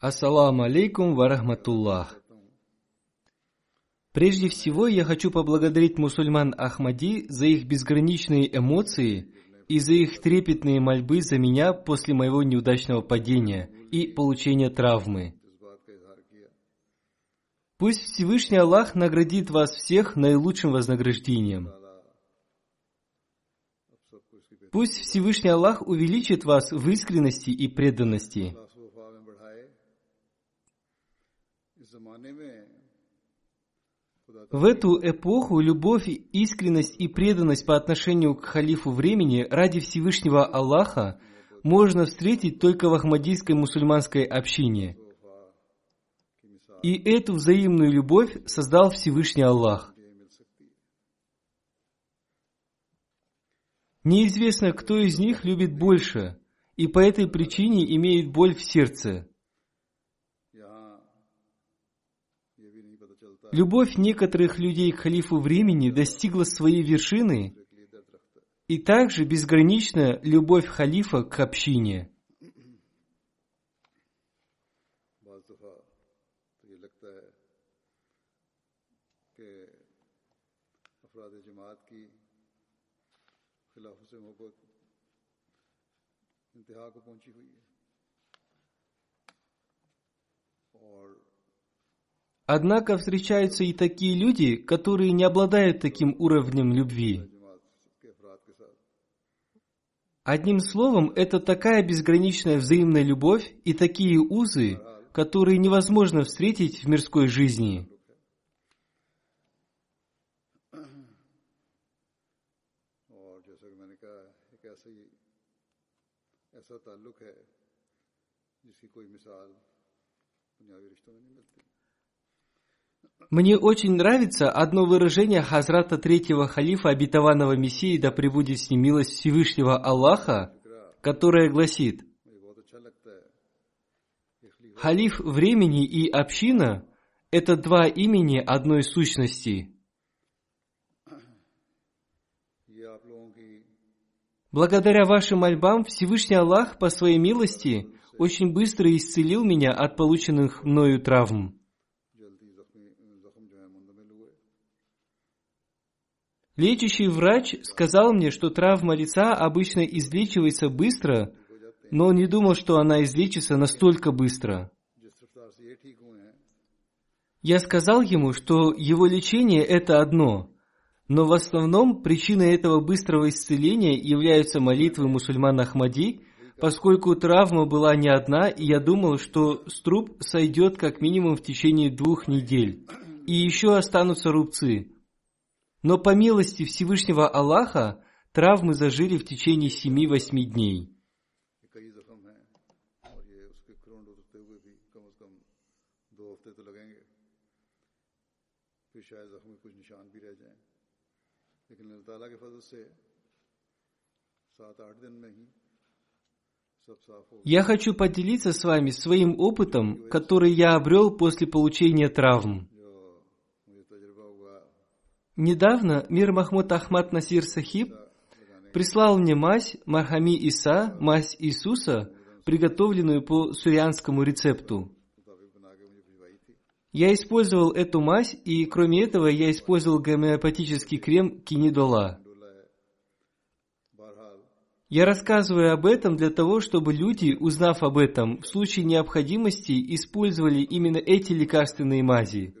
Ассаламу алейкум ва рахматуллах. Прежде всего, я хочу поблагодарить мусульман Ахмади за их безграничные эмоции и за их трепетные мольбы за меня после моего неудачного падения и получения травмы. Пусть Всевышний Аллах наградит вас всех наилучшим вознаграждением. Пусть Всевышний Аллах увеличит вас в искренности и преданности. В эту эпоху любовь, искренность и преданность по отношению к халифу времени ради Всевышнего Аллаха можно встретить только в ахмадийской мусульманской общине. И эту взаимную любовь создал Всевышний Аллах. Неизвестно, кто из них любит больше, и по этой причине имеет боль в сердце. Любовь некоторых людей к халифу времени достигла своей вершины, и также безгранична любовь халифа к общине. Однако встречаются и такие люди, которые не обладают таким уровнем любви. Одним словом, это такая безграничная взаимная любовь и такие узы, которые невозможно встретить в мирской жизни. Мне очень нравится одно выражение Хазрата Третьего Халифа, обетованного Мессии, да пребудет с ним милость Всевышнего Аллаха, которое гласит «Халиф времени и община – это два имени одной сущности – Благодаря вашим мольбам Всевышний Аллах по своей милости очень быстро исцелил меня от полученных мною травм. Лечащий врач сказал мне, что травма лица обычно излечивается быстро, но он не думал, что она излечится настолько быстро. Я сказал ему, что его лечение – это одно – но в основном причиной этого быстрого исцеления являются молитвы мусульман Ахмади, поскольку травма была не одна, и я думал, что струп сойдет как минимум в течение двух недель, и еще останутся рубцы. Но по милости Всевышнего Аллаха травмы зажили в течение семи-восьми дней. Я хочу поделиться с вами своим опытом, который я обрел после получения травм. Недавно мир Махмуд Ахмад Насир Сахиб прислал мне мазь Мархами Иса, мазь Иисуса, приготовленную по сурианскому рецепту. Я использовал эту мазь, и кроме этого я использовал гомеопатический крем кинидола. Я рассказываю об этом для того, чтобы люди, узнав об этом, в случае необходимости использовали именно эти лекарственные мази.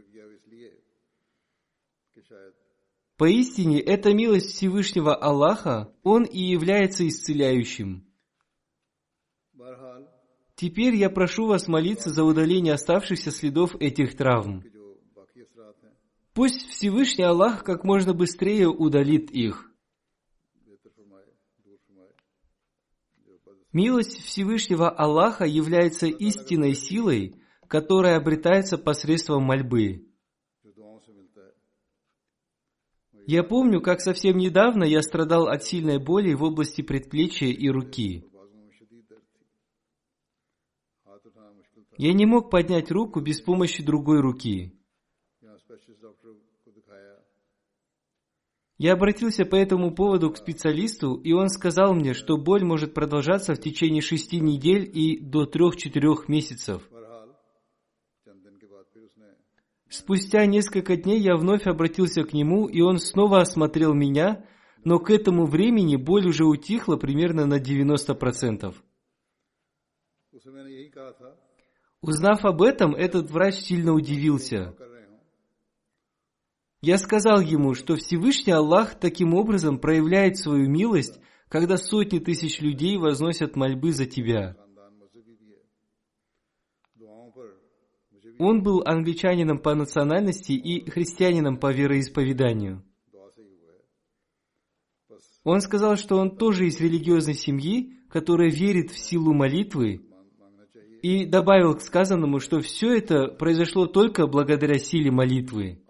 Поистине, это милость Всевышнего Аллаха, Он и является исцеляющим. Теперь я прошу вас молиться за удаление оставшихся следов этих травм. Пусть Всевышний Аллах как можно быстрее удалит их. Милость Всевышнего Аллаха является истинной силой, которая обретается посредством мольбы. Я помню, как совсем недавно я страдал от сильной боли в области предплечья и руки. Я не мог поднять руку без помощи другой руки. Я обратился по этому поводу к специалисту, и он сказал мне, что боль может продолжаться в течение шести недель и до трех-четырех месяцев. Спустя несколько дней я вновь обратился к нему, и он снова осмотрел меня, но к этому времени боль уже утихла примерно на 90%. Узнав об этом, этот врач сильно удивился. Я сказал ему, что Всевышний Аллах таким образом проявляет свою милость, когда сотни тысяч людей возносят мольбы за тебя. Он был англичанином по национальности и христианином по вероисповеданию. Он сказал, что он тоже из религиозной семьи, которая верит в силу молитвы и добавил к сказанному, что все это произошло только благодаря силе молитвы.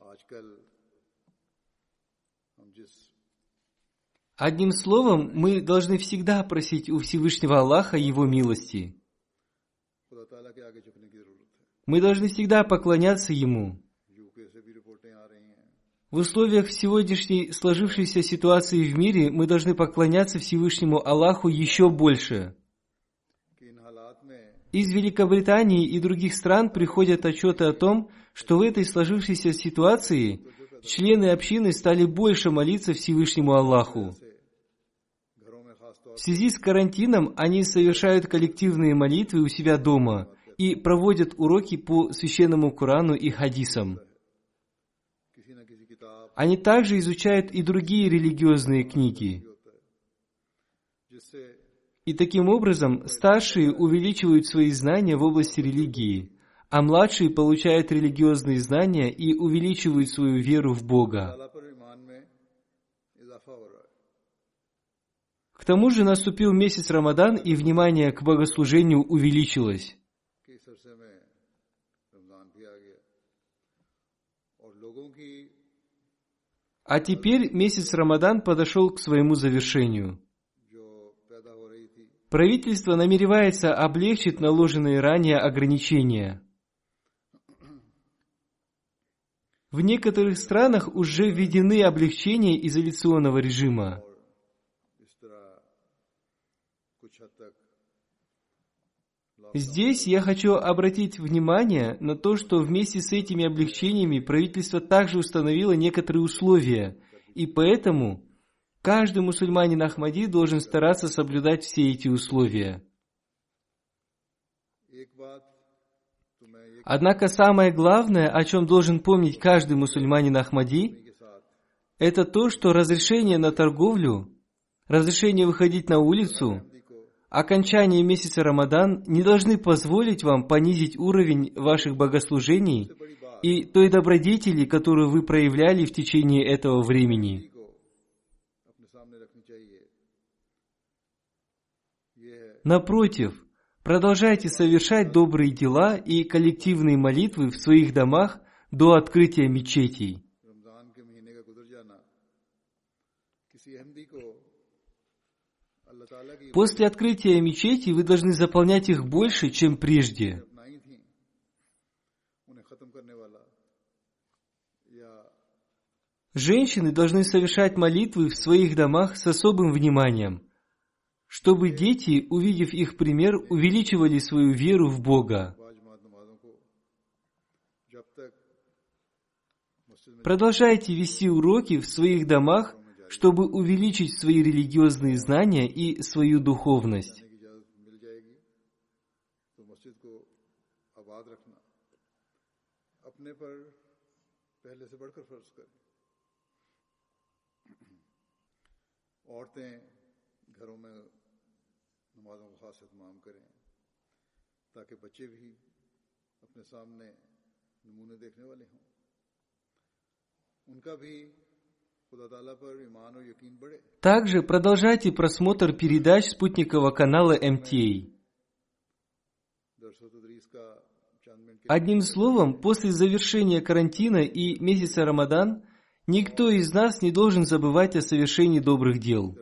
Одним словом, мы должны всегда просить у Всевышнего Аллаха Его милости. Мы должны всегда поклоняться Ему. В условиях сегодняшней сложившейся ситуации в мире мы должны поклоняться Всевышнему Аллаху еще больше – из Великобритании и других стран приходят отчеты о том, что в этой сложившейся ситуации члены общины стали больше молиться Всевышнему Аллаху. В связи с карантином они совершают коллективные молитвы у себя дома и проводят уроки по священному Корану и хадисам. Они также изучают и другие религиозные книги. И таким образом старшие увеличивают свои знания в области религии, а младшие получают религиозные знания и увеличивают свою веру в Бога. К тому же наступил месяц Рамадан, и внимание к богослужению увеличилось. А теперь месяц Рамадан подошел к своему завершению. Правительство намеревается облегчить наложенные ранее ограничения. В некоторых странах уже введены облегчения изоляционного режима. Здесь я хочу обратить внимание на то, что вместе с этими облегчениями правительство также установило некоторые условия, и поэтому Каждый мусульманин Ахмади должен стараться соблюдать все эти условия. Однако самое главное, о чем должен помнить каждый мусульманин Ахмади, это то, что разрешение на торговлю, разрешение выходить на улицу, окончание месяца Рамадан не должны позволить вам понизить уровень ваших богослужений и той добродетели, которую вы проявляли в течение этого времени. Напротив, продолжайте совершать добрые дела и коллективные молитвы в своих домах до открытия мечетей. После открытия мечети вы должны заполнять их больше, чем прежде. Женщины должны совершать молитвы в своих домах с особым вниманием – чтобы дети, увидев их пример, увеличивали свою веру в Бога. बाजमात नमाजों को जब तक मस्जिद में Продолжайте вести уроки в своих домах, чтобы увеличить свои религиозные знания и свою духовность. जाने की इजाजत मिल जाएगी तो मस्जिद को आबाद रखना अपने पर पहले से बढ़कर फर्ज करें औरतें घरों में Также продолжайте просмотр передач спутникового канала МТА. Одним словом, после завершения карантина и месяца Рамадан, никто из нас не должен забывать о совершении добрых дел.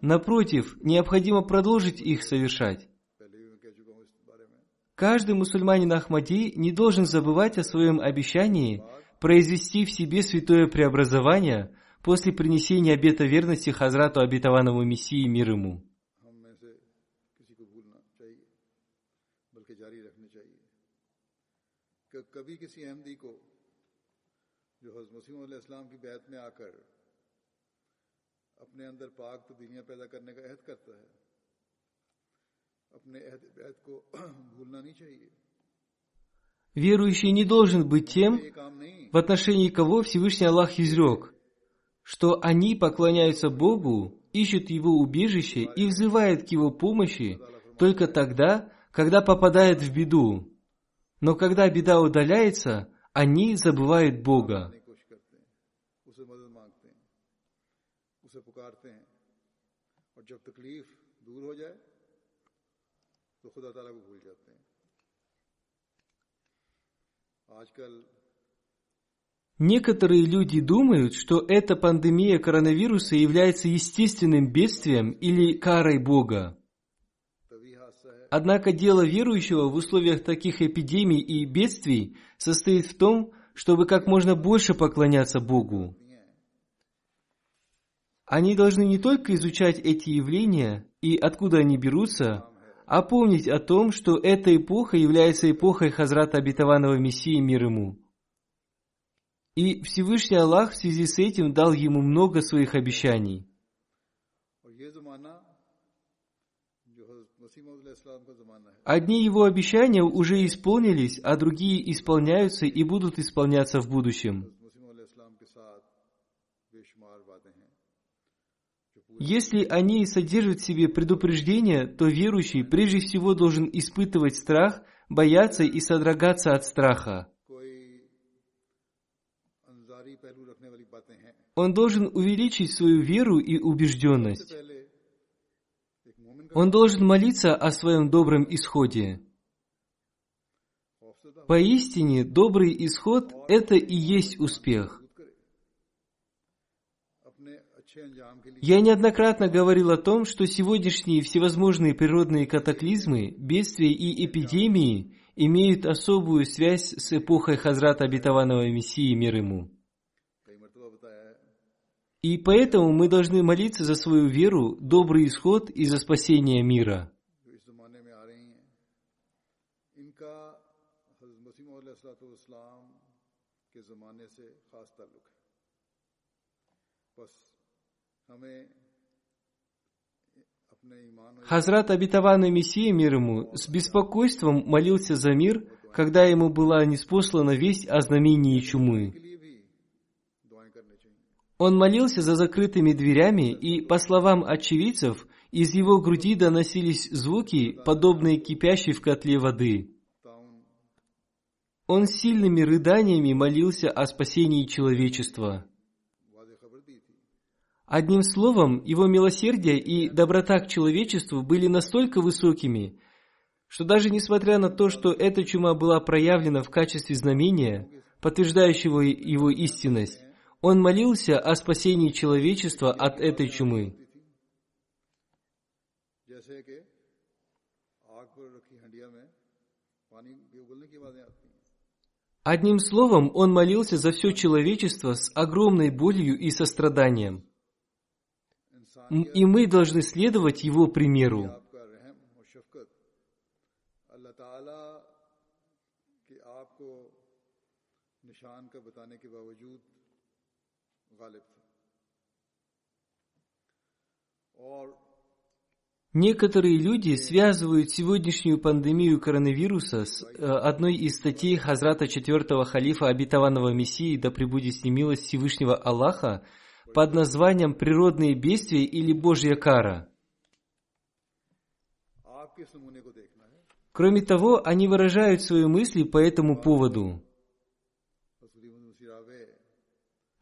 Напротив, необходимо продолжить их совершать. Каждый мусульманин Ахмади не должен забывать о своем обещании произвести в себе святое преобразование после принесения обета верности Хазрату обетованному Мессии мир ему. کبھی کسی احمدی کو جو حضرت مسیم علیہ السلام کی بیعت میں آ کر अपने अंदर पाक तब्दीलियाँ पैदा करने का अहद करता है अपने अहद बैत को भूलना नहीं चाहिए Верующий не должен быть тем, ये काम नहीं в отношении кого Всевышний Аллах изрек, что они поклоняются Богу, ищут Его убежище и взывают к Его помощи только тогда, когда попадают в беду. Но когда беда удаляется, они забывают Бога. Некоторые люди думают, что эта пандемия коронавируса является естественным бедствием или карой Бога. Однако дело верующего в условиях таких эпидемий и бедствий состоит в том, чтобы как можно больше поклоняться Богу. Они должны не только изучать эти явления и откуда они берутся, а помнить о том, что эта эпоха является эпохой Хазрата Обетованного Мессии мир ему. И Всевышний Аллах в связи с этим дал ему много своих обещаний. Одни его обещания уже исполнились, а другие исполняются и будут исполняться в будущем. Если они содержат в себе предупреждение, то верующий прежде всего должен испытывать страх, бояться и содрогаться от страха. Он должен увеличить свою веру и убежденность. Он должен молиться о своем добром исходе. Поистине, добрый исход – это и есть успех – Я неоднократно говорил о том, что сегодняшние всевозможные природные катаклизмы, бедствия и эпидемии имеют особую связь с эпохой Хазрата Обетованного Мессии мир ему. कई मरतबा बताया है И поэтому мы должны молиться за свою веру, добрый исход и за спасение мира. जो इस जमाने में आ रही हैं इनका हज़रत मसीह इस्लाम के ज़माने से ख़ास ताल्लुक है बस Хазрат обетованный Мессия мир ему с беспокойством молился за мир, когда ему была неспослана весть о знамении чумы. Он молился за закрытыми дверями, и, по словам очевидцев, из его груди доносились звуки, подобные кипящей в котле воды. Он сильными рыданиями молился о спасении человечества. Одним словом, его милосердие и доброта к человечеству были настолько высокими, что даже несмотря на то, что эта чума была проявлена в качестве знамения, подтверждающего его истинность, он молился о спасении человечества от этой чумы. Одним словом, он молился за все человечество с огромной болью и состраданием и мы должны следовать его примеру. Некоторые люди связывают сегодняшнюю пандемию коронавируса с э, одной из статей Хазрата четвертого халифа обетованного Мессии, да пребудет с ним милость Всевышнего Аллаха, под названием «Природные бедствия» или «Божья кара». Кроме того, они выражают свои мысли по этому поводу.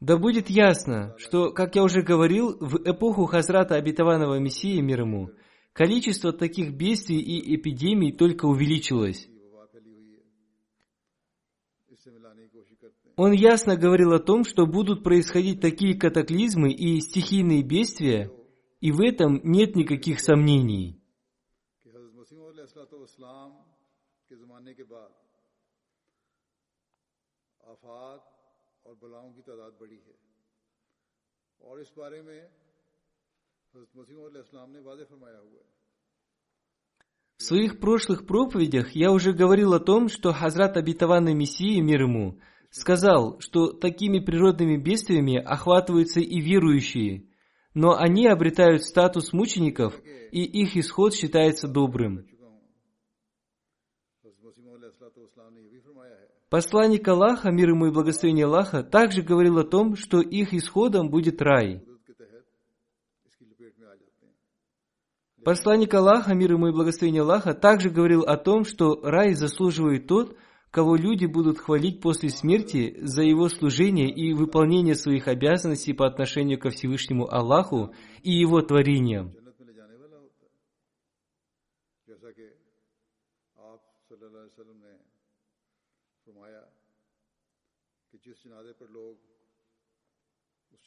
Да будет ясно, что, как я уже говорил, в эпоху Хазрата Обетованного Мессии мир ему, количество таких бедствий и эпидемий только увеличилось. Он ясно говорил о том, что будут происходить такие катаклизмы и стихийные бедствия, и в этом нет никаких сомнений. в своих прошлых проповедях я уже говорил о том, что Хазрат Обетованный Мессии, мир ему, сказал, что такими природными бедствиями охватываются и верующие, но они обретают статус мучеников, и их исход считается добрым. Посланник Аллаха, мир ему и благословение Аллаха, также говорил о том, что их исходом будет рай. Посланник Аллаха, мир ему и благословение Аллаха, также говорил о том, что рай заслуживает тот, кого люди будут хвалить после смерти за его служение и выполнение своих обязанностей по отношению ко Всевышнему Аллаху и его творениям.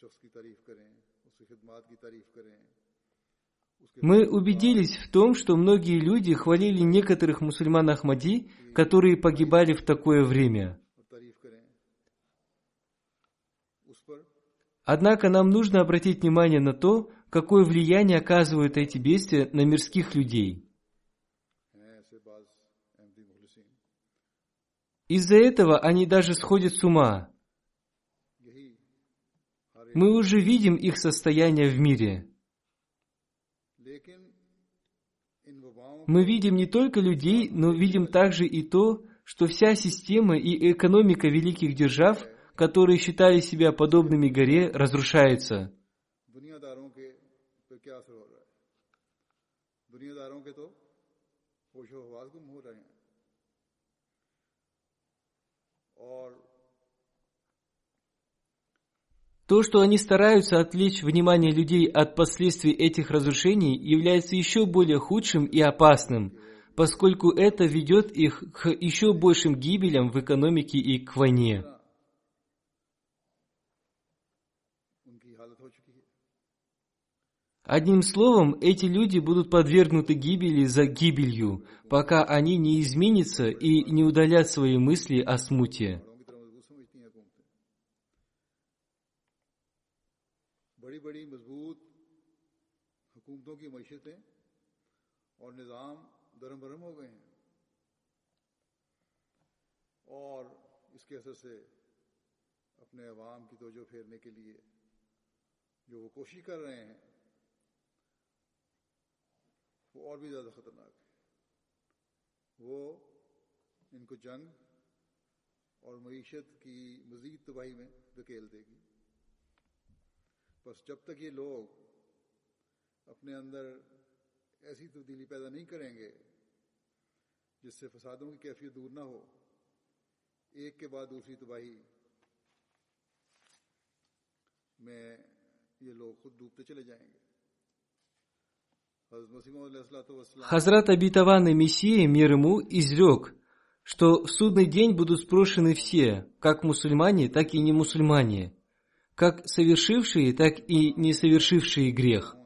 شخص کی تعریف کریں اس کی خدمات کی تعریف کریں мы убедились в том, что многие люди хвалили некоторых мусульман Ахмади, которые погибали в такое время. Однако нам нужно обратить внимание на то, какое влияние оказывают эти бедствия на мирских людей. Из-за этого они даже сходят с ума. Мы уже видим их состояние в мире – мы видим не только людей, но видим также и то, что вся система и экономика великих держав, которые считали себя подобными горе, разрушается. और то, что они стараются отвлечь внимание людей от последствий этих разрушений, является еще более худшим и опасным, поскольку это ведет их к еще большим гибелям в экономике и к войне. Одним словом, эти люди будут подвергнуты гибели за гибелью, пока они не изменятся и не удалят свои мысли о смуте. بڑی بڑی مضبوط حکومتوں کی معیشتیں اور نظام درم برہم ہو گئے ہیں اور اس کے اثر سے اپنے عوام کی توجہ پھیرنے کے لیے جو وہ کوشش کر رہے ہیں، وہ اور بھی زیادہ خطرناک ہے وہ ان کو جنگ اور معیشت کی مزید تباہی میں دھکیل دے گی۔ बस जब तक ये लोग अपने अंदर ऐसी तब्दीली पैदा नहीं करेंगे जिससे फसादों की कैफियत दूर ना हो एक के बाद दूसरी तबाही में ये लोग खुद डूबते चले जाएंगे हज़रत मसीह वसल्लम Хазрат обетованный Мессия, мир ему, изрек, что в судный день будут спрошены все, как мусульмане, так и не мусульмане, как совершившие, так и не совершившие грех.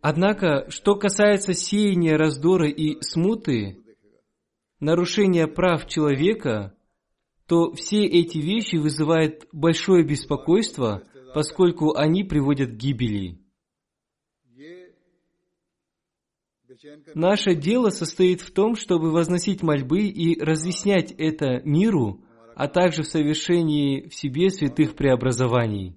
Однако, что касается сеяния раздора и смуты, нарушения прав человека, то все эти вещи вызывают большое беспокойство, поскольку они приводят к гибели. Наше дело состоит в том, чтобы возносить мольбы и разъяснять это миру, а также в совершении в себе святых преобразований.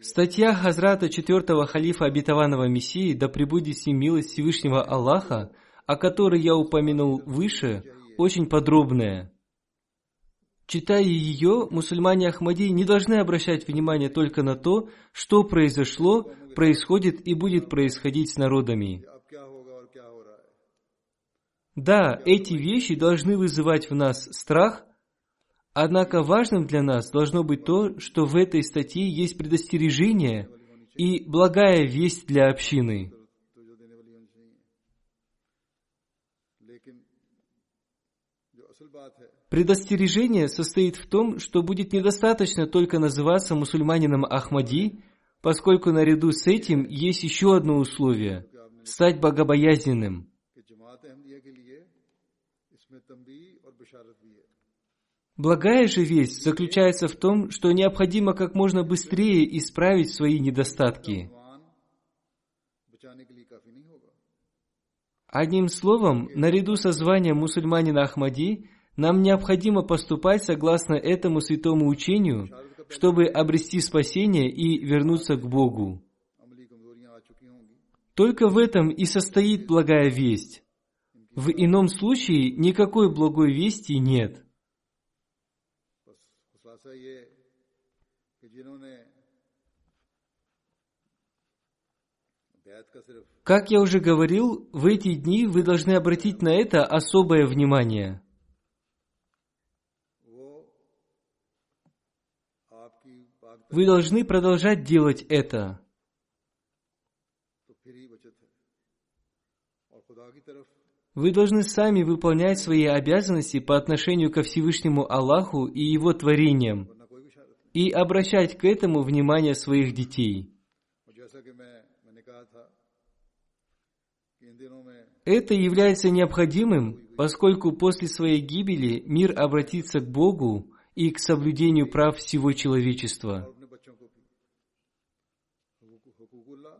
Статья Хазрата четвертого халифа обетованного Мессии, да пребудет с ним милость Всевышнего Аллаха, о которой я упомянул выше, очень подробная. Читая ее, мусульмане Ахмади не должны обращать внимание только на то, что произошло, происходит и будет происходить с народами. Да, эти вещи должны вызывать в нас страх, Однако важным для нас должно быть то, что в этой статье есть предостережение и благая весть для общины. Предостережение состоит в том, что будет недостаточно только называться мусульманином Ахмади, поскольку наряду с этим есть еще одно условие – стать богобоязненным. Благая же весть заключается в том, что необходимо как можно быстрее исправить свои недостатки. Одним словом, наряду со званием мусульманина Ахмади, нам необходимо поступать согласно этому святому учению, чтобы обрести спасение и вернуться к Богу. Только в этом и состоит благая весть. В ином случае никакой благой вести нет – Как я уже говорил, в эти дни вы должны обратить на это особое внимание. Вы должны продолжать делать это. Вы должны сами выполнять свои обязанности по отношению ко Всевышнему Аллаху и Его творениям и обращать к этому внимание своих детей. Это является необходимым, поскольку после своей гибели мир обратится к Богу и к соблюдению прав всего человечества.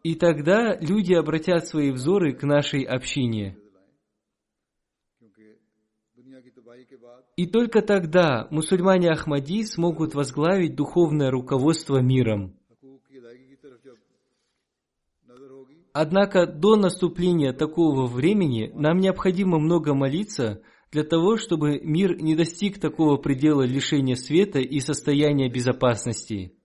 И тогда люди обратят свои взоры к нашей общине. И только тогда мусульмане Ахмади смогут возглавить духовное руководство миром. Однако до наступления такого времени нам необходимо много молиться для того, чтобы мир не достиг такого предела лишения света и состояния безопасности.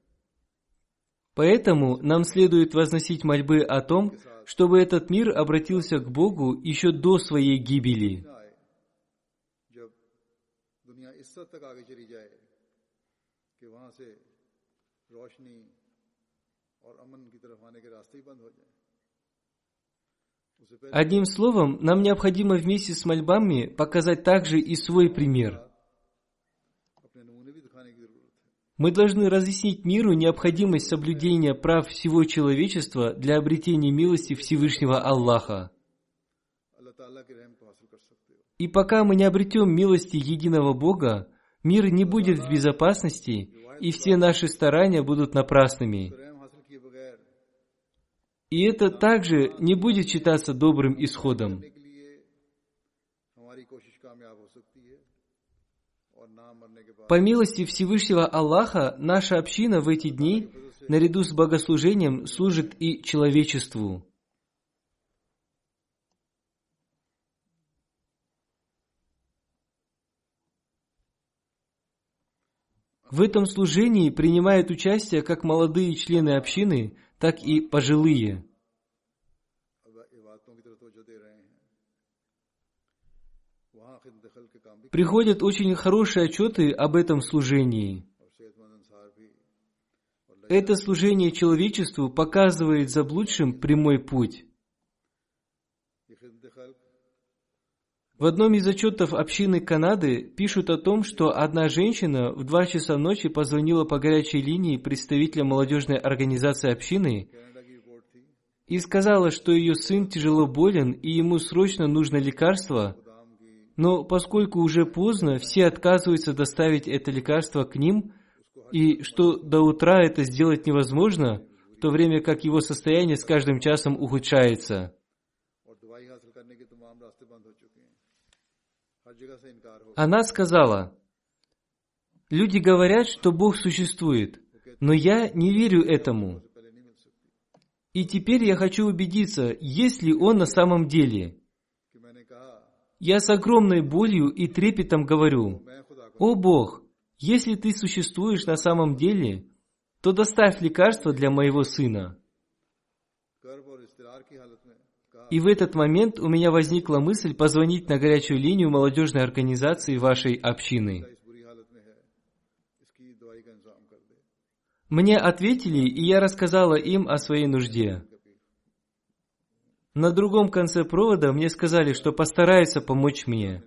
Поэтому нам следует возносить мольбы о том, чтобы этот мир обратился к Богу еще до своей гибели. Одним словом, нам необходимо вместе с мольбами показать также и свой пример – мы должны разъяснить миру необходимость соблюдения прав всего человечества для обретения милости Всевышнего Аллаха. И пока мы не обретем милости единого Бога, мир не будет в безопасности, и все наши старания будут напрасными. И это также не будет считаться добрым исходом. По милости Всевышнего Аллаха, наша община в эти дни, наряду с богослужением, служит и человечеству. В этом служении принимают участие как молодые члены общины, так и пожилые. приходят очень хорошие отчеты об этом служении. Это служение человечеству показывает заблудшим прямой путь. В одном из отчетов общины Канады пишут о том, что одна женщина в два часа ночи позвонила по горячей линии представителя молодежной организации общины и сказала, что ее сын тяжело болен и ему срочно нужно лекарство, но поскольку уже поздно, все отказываются доставить это лекарство к ним, и что до утра это сделать невозможно, в то время как его состояние с каждым часом ухудшается. Она сказала, «Люди говорят, что Бог существует, но я не верю этому. И теперь я хочу убедиться, есть ли Он на самом деле». Я с огромной болью и трепетом говорю, «О Бог, если Ты существуешь на самом деле, то доставь лекарство для моего сына». И в этот момент у меня возникла мысль позвонить на горячую линию молодежной организации вашей общины. Мне ответили, и я рассказала им о своей нужде. На другом конце провода мне сказали, что постараются помочь мне.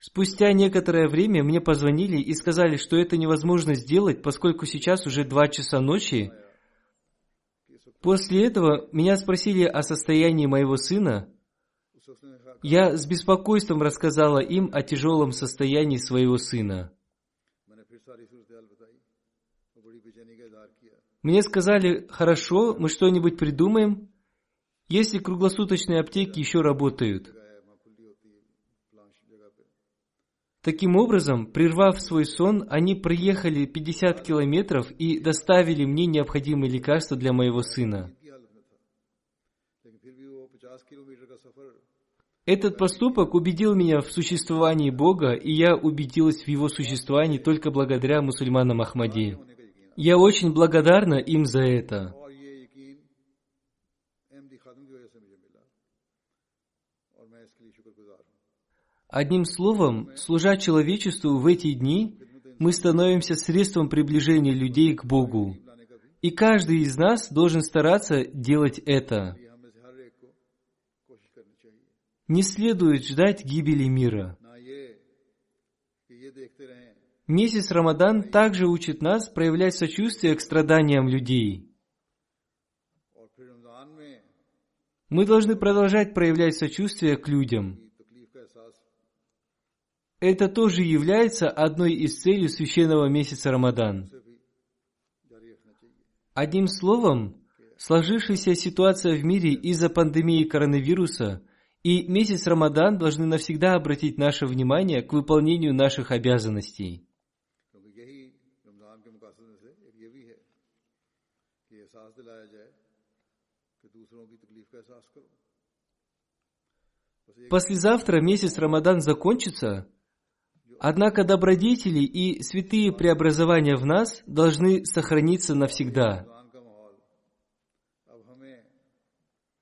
Спустя некоторое время мне позвонили и сказали, что это невозможно сделать, поскольку сейчас уже два часа ночи. После этого меня спросили о состоянии моего сына. Я с беспокойством рассказала им о тяжелом состоянии своего сына. Мне сказали, хорошо, мы что-нибудь придумаем, если круглосуточные аптеки еще работают. Таким образом, прервав свой сон, они проехали 50 километров и доставили мне необходимые лекарства для моего сына. Этот поступок убедил меня в существовании Бога, и я убедилась в его существовании только благодаря мусульманам Ахмади. Я очень благодарна им за это. Одним словом, служа человечеству в эти дни, мы становимся средством приближения людей к Богу. И каждый из нас должен стараться делать это. Не следует ждать гибели мира. Месяц Рамадан также учит нас проявлять сочувствие к страданиям людей. Мы должны продолжать проявлять сочувствие к людям. Это тоже является одной из целей священного месяца Рамадан. Одним словом, сложившаяся ситуация в мире из-за пандемии коронавируса и месяц Рамадан должны навсегда обратить наше внимание к выполнению наших обязанностей. Послезавтра месяц Рамадан закончится – Однако добродетели и святые преобразования в нас должны сохраниться навсегда.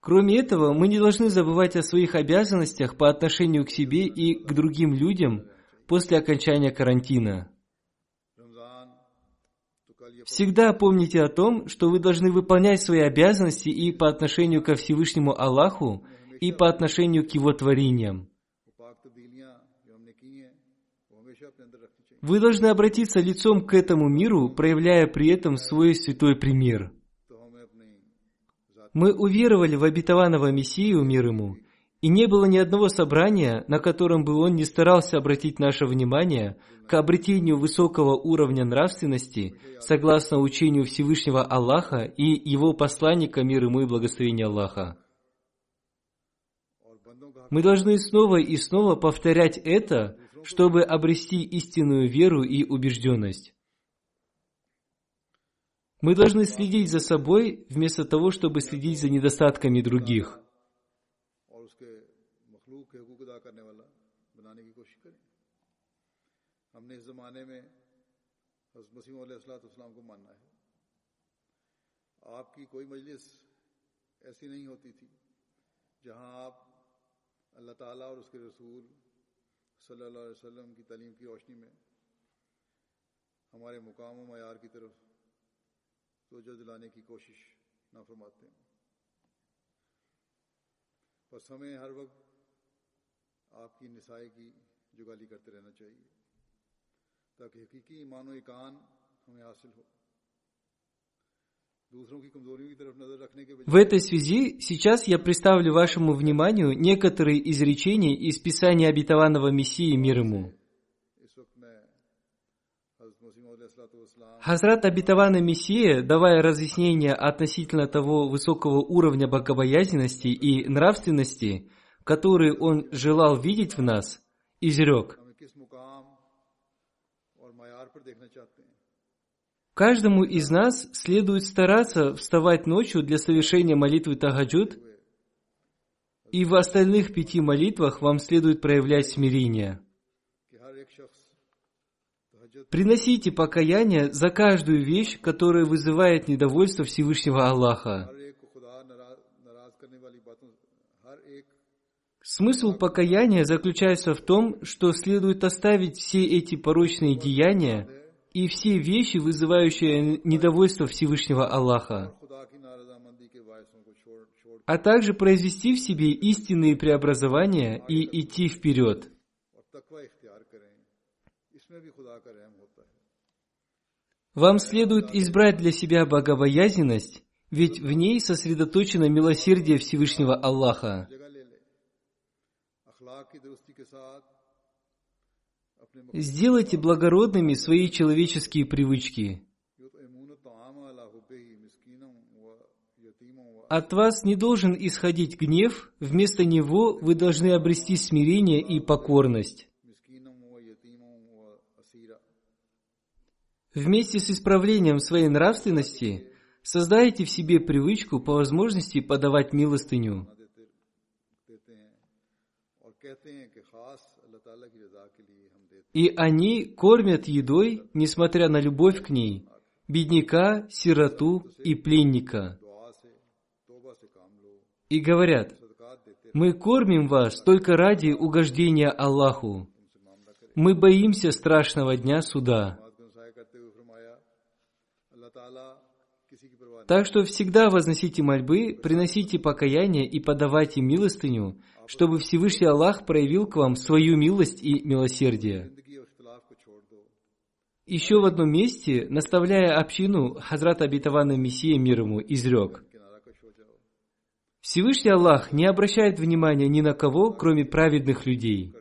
Кроме этого, мы не должны забывать о своих обязанностях по отношению к себе и к другим людям после окончания карантина. Всегда помните о том, что вы должны выполнять свои обязанности и по отношению ко Всевышнему Аллаху, и по отношению к Его творениям. Вы должны обратиться лицом к этому миру, проявляя при этом свой святой пример. Мы уверовали в обетованного Мессию, мир ему, и не было ни одного собрания, на котором бы он не старался обратить наше внимание к обретению высокого уровня нравственности, согласно учению Всевышнего Аллаха и его посланника мир ему и благословения Аллаха. Мы должны снова и снова повторять это, чтобы обрести истинную веру и убежденность. Мы должны следить за собой, вместо того, чтобы следить за недостатками других. और उसके मखलूक के हकूक अदा करने वाला बनाने की कोशिश करें हमने इस ज़माने में हज़रत मसीह अलैहिस्सलाम को मानना है आपकी कोई मजलिस ऐसी नहीं होती थी जहां आप अल्लाह ताला और उसके रसूल صلی اللہ علیہ وسلم کی تعلیم کی روشنی میں ہمارے مقام و معیار کی طرف توجہ دلانے کی کوشش نہ فرماتے ہیں۔ بس ہمیں ہر وقت آپ کی نسائے کی جگالی کرتے رہنا چاہیے تاکہ حقیقی ایمان و اکان ہمیں حاصل ہو۔ В этой связи сейчас я представлю вашему вниманию некоторые изречения из Писания обетованного Мессии мир ему. Хазрат обетованный Мессия, давая разъяснение относительно того высокого уровня богобоязненности и нравственности, который он желал видеть в нас, изрек – Каждому из нас следует стараться вставать ночью для совершения молитвы Тагаджуд, и в остальных пяти молитвах вам следует проявлять смирение. Приносите покаяние за каждую вещь, которая вызывает недовольство Всевышнего Аллаха. Смысл покаяния заключается в том, что следует оставить все эти порочные деяния – и все вещи, вызывающие недовольство Всевышнего Аллаха, а также произвести в себе истинные преобразования и идти вперед. Вам следует избрать для себя богобоязненность, ведь в ней сосредоточено милосердие Всевышнего Аллаха. Сделайте благородными свои человеческие привычки. युतमून ताम अला हुब्बे ही मिस्कीनों व यतीमों व От вас не должен исходить гнев, вместо него вы должны обрести смирение и покорность. मिस्कीनों व यतीमों व असीरा Вместе с исправлением своей нравственности создайте в себе привычку по возможности подавать милостыню. ना देते देते हैं और कहते हैं कि खास अल्लाह ताला की रजा के लिए हम देते и они кормят едой, несмотря на любовь к ней, бедняка, сироту и пленника. И говорят, мы кормим вас только ради угождения Аллаху. Мы боимся страшного дня суда. Так что всегда возносите мольбы, приносите покаяние и подавайте милостыню, чтобы Всевышний Аллах проявил к вам свою милость и милосердие. Еще в одном месте, наставляя общину, Хазрат Абитавана Мессия мир ему изрек. Всевышний Аллах не обращает внимания ни на кого, кроме праведных людей.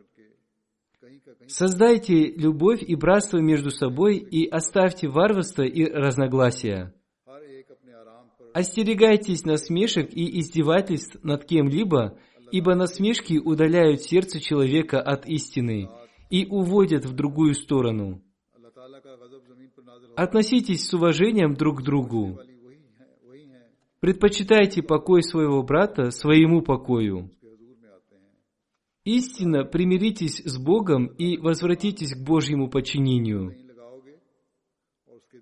Создайте любовь и братство между собой и оставьте варварство и разногласия. Остерегайтесь насмешек и издевательств над кем-либо, ибо насмешки удаляют сердце человека от истины и уводят в другую сторону. Относитесь с уважением друг к другу. Предпочитайте покой своего брата своему покою. Истинно примиритесь с Богом и возвратитесь к Божьему подчинению.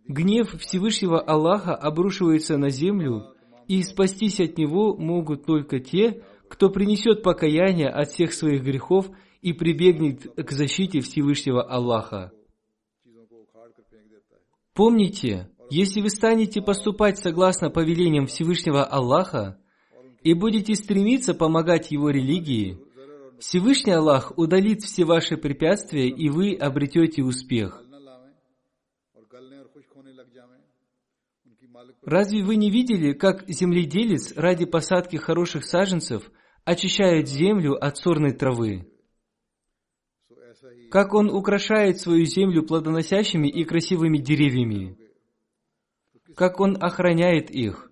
Гнев Всевышнего Аллаха обрушивается на землю, и спастись от него могут только те, кто принесет покаяние от всех своих грехов и прибегнет к защите Всевышнего Аллаха. Помните, если вы станете поступать согласно повелениям Всевышнего Аллаха и будете стремиться помогать Его религии, Всевышний Аллах удалит все ваши препятствия, и вы обретете успех. Разве вы не видели, как земледелец ради посадки хороших саженцев очищает землю от сорной травы? как он украшает свою землю плодоносящими и красивыми деревьями, как он охраняет их.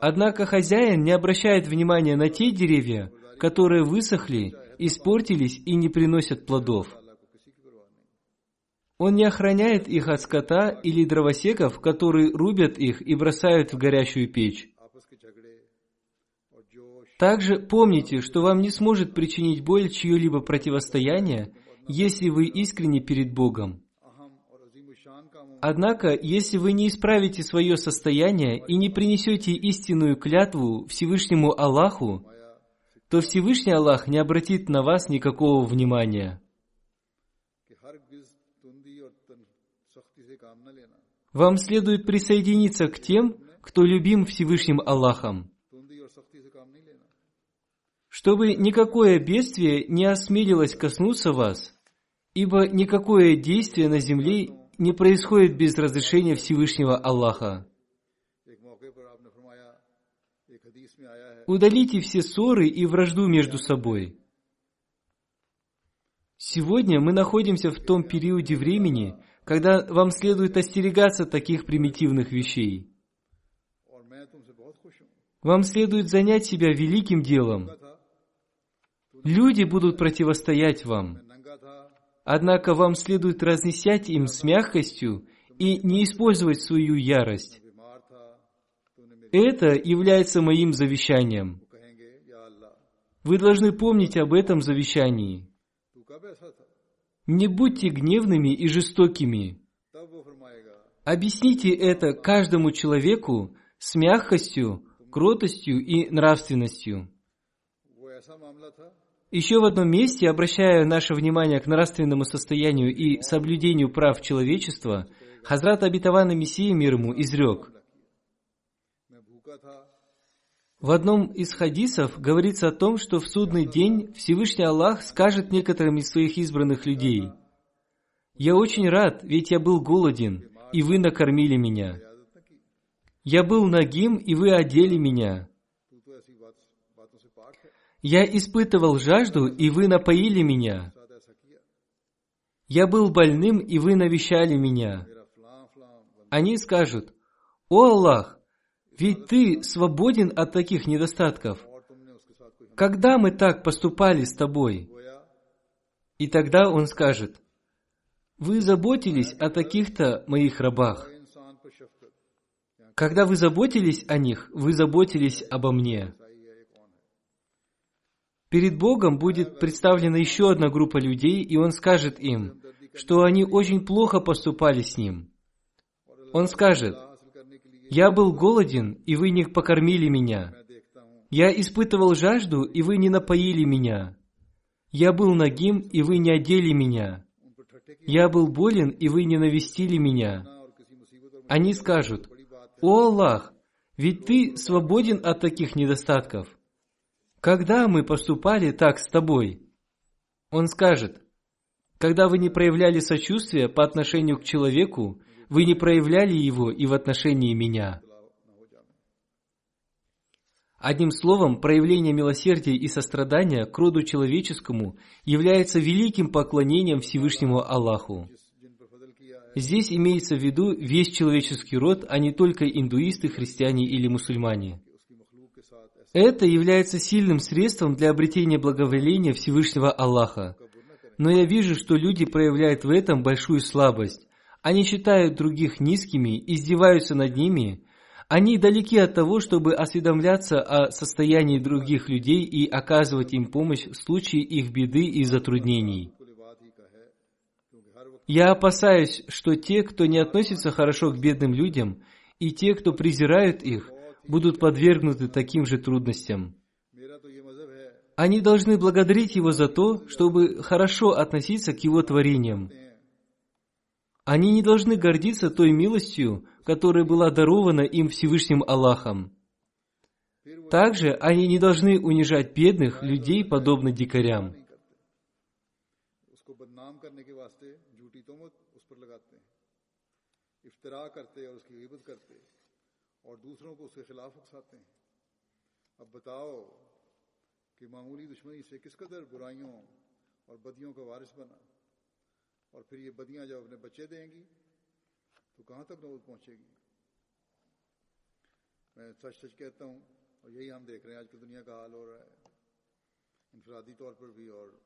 Однако хозяин не обращает внимания на те деревья, которые высохли, испортились и не приносят плодов. Он не охраняет их от скота или дровосеков, которые рубят их и бросают в горящую печь. Также помните, что вам не сможет причинить боль чье-либо противостояние, если вы искренне перед Богом. Однако, если вы не исправите свое состояние и не принесете истинную клятву Всевышнему Аллаху, то Всевышний Аллах не обратит на вас никакого внимания. Вам следует присоединиться к тем, кто любим Всевышним Аллахом чтобы никакое бедствие не осмелилось коснуться вас, ибо никакое действие на земле не происходит без разрешения Всевышнего Аллаха. Удалите все ссоры и вражду между собой. Сегодня мы находимся в том периоде времени, когда вам следует остерегаться таких примитивных вещей. Вам следует занять себя великим делом – Люди будут противостоять вам. Однако вам следует разнесять им с мягкостью и не использовать свою ярость. Это является моим завещанием. Вы должны помнить об этом завещании. Не будьте гневными и жестокими. Объясните это каждому человеку с мягкостью, кротостью и нравственностью. Еще в одном месте, обращая наше внимание к нравственному состоянию и соблюдению прав человечества, Хазрат Абитаван и Мессия мир ему изрек. В одном из хадисов говорится о том, что в судный день Всевышний Аллах скажет некоторым из своих избранных людей, «Я очень рад, ведь я был голоден, и вы накормили меня. Я был нагим, и вы одели меня. Я испытывал жажду, и вы напоили меня. Я был больным, и вы навещали меня. Они скажут, «О Аллах, ведь ты свободен от таких недостатков. Когда мы так поступали с тобой?» И тогда он скажет, «Вы заботились о таких-то моих рабах. Когда вы заботились о них, вы заботились обо мне». Перед Богом будет представлена еще одна группа людей, и Он скажет им, что они очень плохо поступали с Ним. Он скажет, «Я был голоден, и вы не покормили меня. Я испытывал жажду, и вы не напоили меня. Я был нагим, и вы не одели меня. Я был болен, и вы не навестили меня». Они скажут, «О Аллах, ведь Ты свободен от таких недостатков когда мы поступали так с тобой? Он скажет, когда вы не проявляли сочувствия по отношению к человеку, вы не проявляли его и в отношении меня. Одним словом, проявление милосердия и сострадания к роду человеческому является великим поклонением Всевышнему Аллаху. Здесь имеется в виду весь человеческий род, а не только индуисты, христиане или мусульмане. Это является сильным средством для обретения благоволения Всевышнего Аллаха. Но я вижу, что люди проявляют в этом большую слабость. Они считают других низкими, издеваются над ними. Они далеки от того, чтобы осведомляться о состоянии других людей и оказывать им помощь в случае их беды и затруднений. Я опасаюсь, что те, кто не относится хорошо к бедным людям, и те, кто презирают их, будут подвергнуты таким же трудностям. Они должны благодарить Его за то, чтобы хорошо относиться к Его творениям. Они не должны гордиться той милостью, которая была дарована им Всевышним Аллахом. Также они не должны унижать бедных людей, подобно дикарям. افطرا और उसकी गिबत करते और दूसरों को उसके खिलाफ उकसाते हैं अब बताओ कि मामूली दुश्मनी से किस कदर बुराइयों और बदियों का वारिस बना और फिर ये बदियां जब अपने बच्चे देंगी तो कहाँ तक नौबत पहुंचेगी मैं सच सच कहता हूँ और यही हम देख रहे हैं आजकल दुनिया का हाल हो रहा है इंफरादी तौर पर भी और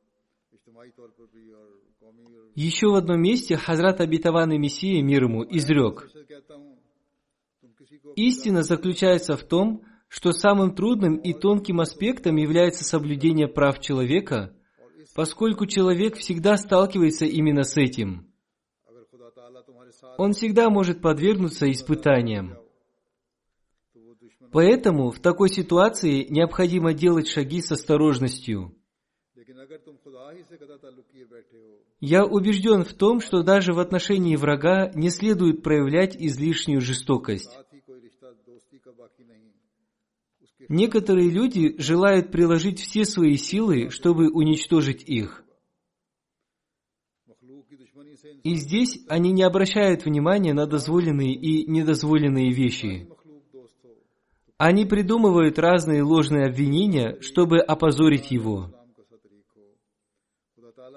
इज्तमाही तौर पर भी और कौमी और Еще в одном месте Хазрат Абитаван и Мессия мир ему изрек. Истина заключается в том, что самым трудным и тонким аспектом является соблюдение прав человека, поскольку человек всегда сталкивается именно с этим. Он всегда может подвергнуться испытаниям. Поэтому в такой ситуации необходимо делать шаги с осторожностью. Я убежден в том, что даже в отношении врага не следует проявлять излишнюю жестокость. Некоторые люди желают приложить все свои силы, чтобы уничтожить их. И здесь они не обращают внимания на дозволенные и недозволенные вещи. Они придумывают разные ложные обвинения, чтобы опозорить его.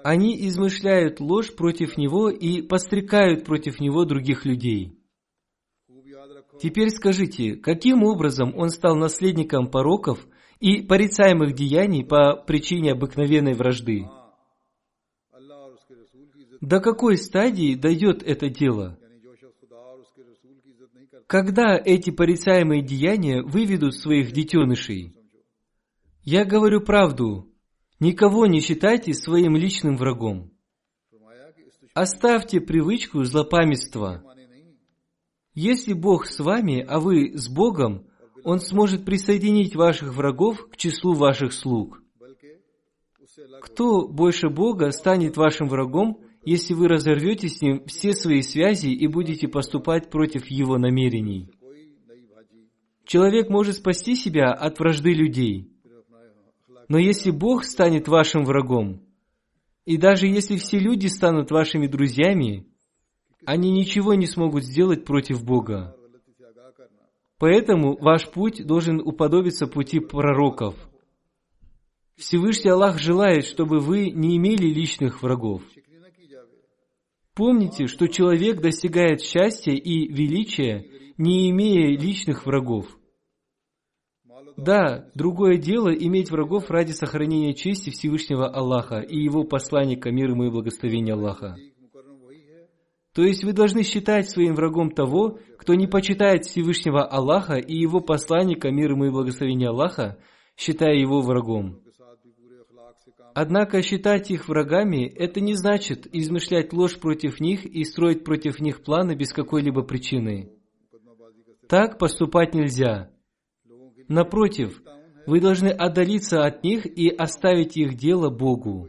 Они измышляют ложь против него и подстрекают против него других людей. Теперь скажите, каким образом он стал наследником пороков и порицаемых деяний по причине обыкновенной вражды? До какой стадии дойдет это дело? Когда эти порицаемые деяния выведут своих детенышей? Я говорю правду, Никого не считайте своим личным врагом. Оставьте привычку злопамятства. Если Бог с вами, а вы с Богом, Он сможет присоединить ваших врагов к числу ваших слуг. Кто больше Бога станет вашим врагом, если вы разорвете с Ним все свои связи и будете поступать против Его намерений? Человек может спасти себя от вражды людей – но если Бог станет вашим врагом, и даже если все люди станут вашими друзьями, они ничего не смогут сделать против Бога. Поэтому ваш путь должен уподобиться пути пророков. Всевышний Аллах желает, чтобы вы не имели личных врагов. Помните, что человек достигает счастья и величия, не имея личных врагов. Да, другое дело иметь врагов ради сохранения чести Всевышнего Аллаха и Его посланника, мир ему и благословения Аллаха. То есть вы должны считать своим врагом того, кто не почитает Всевышнего Аллаха и Его посланника, мир ему и благословения Аллаха, считая его врагом. Однако считать их врагами – это не значит измышлять ложь против них и строить против них планы без какой-либо причины. Так поступать нельзя – Напротив, вы должны отдалиться от них и оставить их дело Богу.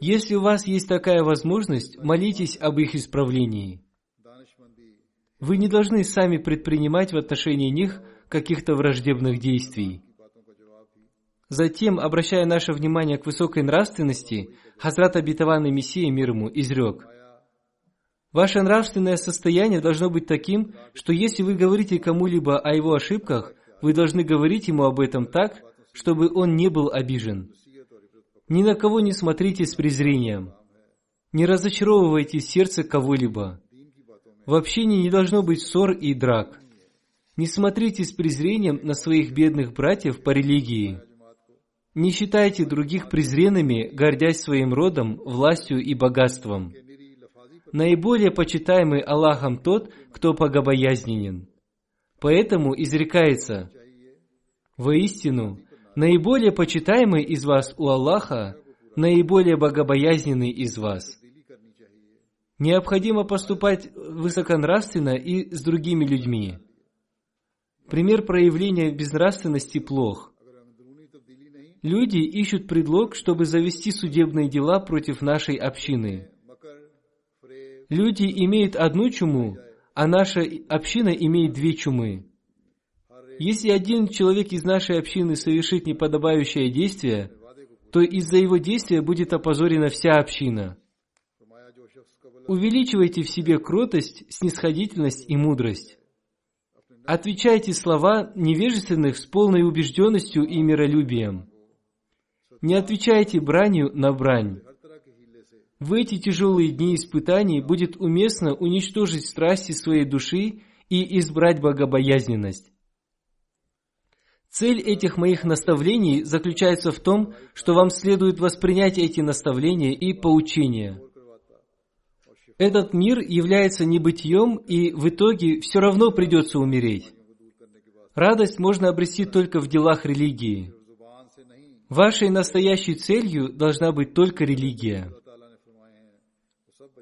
Если у вас есть такая возможность, молитесь об их исправлении. Вы не должны сами предпринимать в отношении них каких-то враждебных действий. Затем, обращая наше внимание к высокой нравственности, Хазрат Абитаванный Мессия мир ему изрек – Ваше нравственное состояние должно быть таким, что если вы говорите кому-либо о его ошибках, вы должны говорить ему об этом так, чтобы он не был обижен. Ни на кого не смотрите с презрением. Не разочаровывайте сердце кого-либо. В общении не должно быть ссор и драк. Не смотрите с презрением на своих бедных братьев по религии. Не считайте других презренными, гордясь своим родом, властью и богатством – наиболее почитаемый Аллахом тот, кто богобоязненен. Поэтому изрекается, воистину, наиболее почитаемый из вас у Аллаха, наиболее богобоязненный из вас. Необходимо поступать высоконравственно и с другими людьми. Пример проявления безнравственности плох. Люди ищут предлог, чтобы завести судебные дела против нашей общины – Люди имеют одну чуму, а наша община имеет две чумы. Если один человек из нашей общины совершит неподобающее действие, то из-за его действия будет опозорена вся община. Увеличивайте в себе кротость, снисходительность и мудрость. Отвечайте слова невежественных с полной убежденностью и миролюбием. Не отвечайте бранью на брань. В эти тяжелые дни испытаний будет уместно уничтожить страсти своей души и избрать богобоязненность. Цель этих моих наставлений заключается в том, что вам следует воспринять эти наставления и поучения. Этот мир является небытием, и в итоге все равно придется умереть. Радость можно обрести только в делах религии. Вашей настоящей целью должна быть только религия.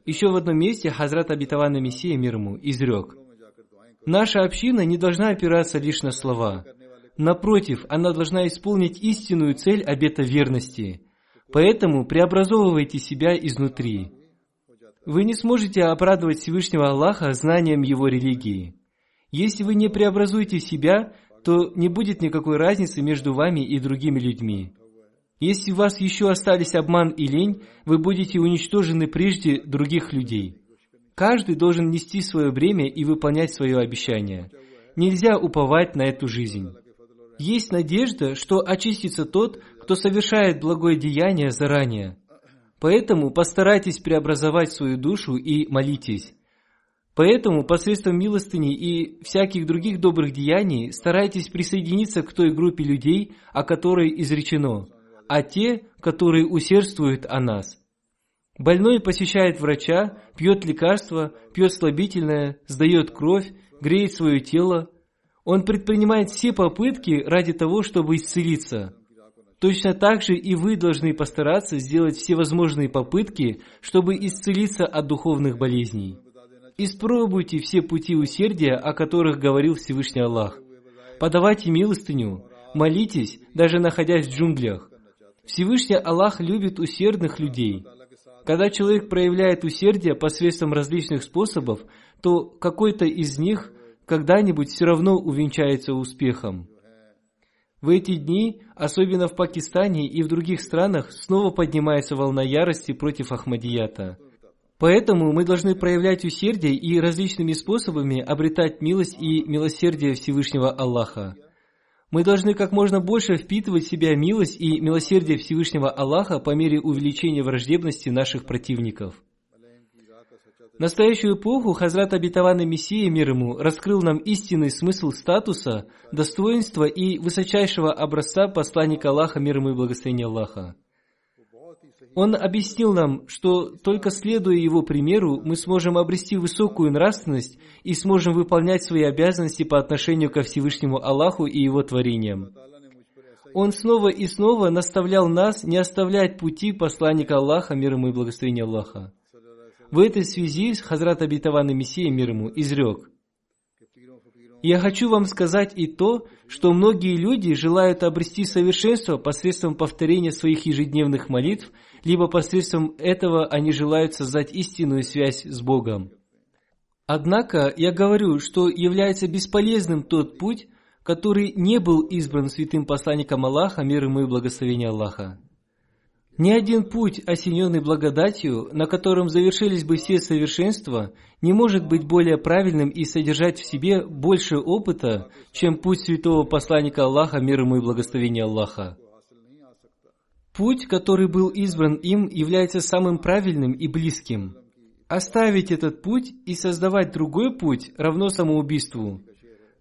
Еще в одном месте Хазрат Абитаванный Мессия мир ему изрек, «Наша община не должна опираться лишь на слова. Напротив, она должна исполнить истинную цель обета верности. Поэтому преобразовывайте себя изнутри. Вы не сможете обрадовать Всевышнего Аллаха знанием Его религии. Если вы не преобразуете себя, то не будет никакой разницы между вами и другими людьми. Если у вас еще остались обман и лень, вы будете уничтожены прежде других людей. Каждый должен нести свое бремя и выполнять свое обещание. Нельзя уповать на эту жизнь. Есть надежда, что очистится тот, кто совершает благое деяние заранее. Поэтому постарайтесь преобразовать свою душу и молитесь. Поэтому посредством милостыни и всяких других добрых деяний старайтесь присоединиться к той группе людей, о которой изречено, а те, которые усердствуют о нас. Больной посещает врача, пьет лекарства, пьет слабительное, сдает кровь, греет свое тело. Он предпринимает все попытки ради того, чтобы исцелиться. Точно так же и вы должны постараться сделать все возможные попытки, чтобы исцелиться от духовных болезней. Испробуйте все пути усердия, о которых говорил Всевышний Аллах. Подавайте милостыню, молитесь, даже находясь в джунглях. Всевышний Аллах любит усердных людей. Когда человек проявляет усердие посредством различных способов, то какой-то из них когда-нибудь все равно увенчается успехом. В эти дни, особенно в Пакистане и в других странах, снова поднимается волна ярости против Ахмадията. Поэтому мы должны проявлять усердие и различными способами обретать милость и милосердие Всевышнего Аллаха. Мы должны как можно больше впитывать в себя милость и милосердие Всевышнего Аллаха по мере увеличения враждебности наших противников. В настоящую эпоху Хазрат Обетованный Мессия мир ему раскрыл нам истинный смысл статуса, достоинства и высочайшего образца посланника Аллаха, мир ему и благословения Аллаха. Он объяснил нам, что только следуя его примеру, мы сможем обрести высокую нравственность и сможем выполнять свои обязанности по отношению ко Всевышнему Аллаху и его творениям. Он снова и снова наставлял нас не оставлять пути посланника Аллаха, мир ему и благословения Аллаха. В этой связи Хазрат Абитаван Мессия мир ему изрек – я хочу вам сказать и то, что многие люди желают обрести совершенство посредством повторения своих ежедневных молитв, либо посредством этого они желают создать истинную связь с Богом. Однако я говорю, что является бесполезным тот путь, который не был избран святым посланником Аллаха, мир ему и благословение Аллаха. Ни один путь, осененный благодатью, на котором завершились бы все совершенства, не может быть более правильным и содержать в себе больше опыта, чем путь святого посланника Аллаха, мир ему и благословение Аллаха. Путь, который был избран им, является самым правильным и близким. Оставить этот путь и создавать другой путь равно самоубийству.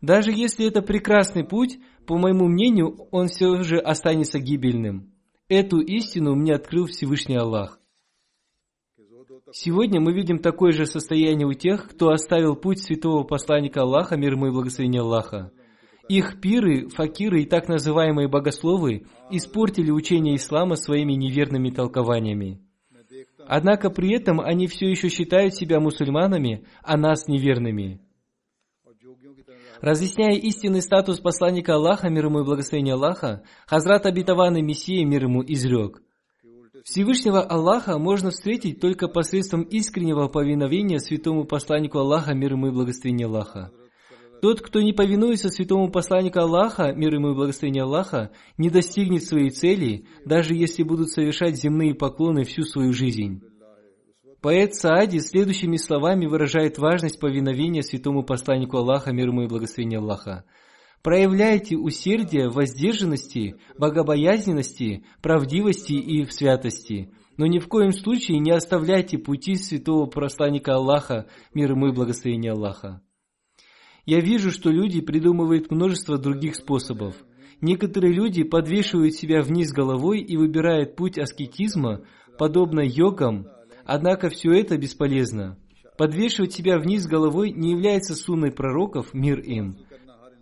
Даже если это прекрасный путь, по моему мнению, он все же останется гибельным. Эту истину мне открыл Всевышний Аллах. Сегодня мы видим такое же состояние у тех, кто оставил путь святого посланника Аллаха, мир ему и благословение Аллаха. Их пиры, факиры и так называемые богословы испортили учение ислама своими неверными толкованиями. Однако при этом они все еще считают себя мусульманами, а нас неверными. Разъясняя истинный статус посланника Аллаха, мир ему и благословение Аллаха, Хазрат и Мессия, мир ему, изрек. Всевышнего Аллаха можно встретить только посредством искреннего повиновения святому посланнику Аллаха, мир ему и благословение Аллаха. Тот, кто не повинуется святому посланнику Аллаха, мир ему и благословение Аллаха, не достигнет своей цели, даже если будут совершать земные поклоны всю свою жизнь. Поэт Саади следующими словами выражает важность повиновения святому посланнику Аллаха, мир ему и благословение Аллаха. Проявляйте усердие в воздержанности, богобоязненности, правдивости и в святости, но ни в коем случае не оставляйте пути святого посланника Аллаха, мир ему и благословение Аллаха. Я вижу, что люди придумывают множество других способов. Некоторые люди подвешивают себя вниз головой и выбирают путь аскетизма, подобно йогам, Однако все это бесполезно. Подвешивать себя вниз головой не является сунной пророков, мир им.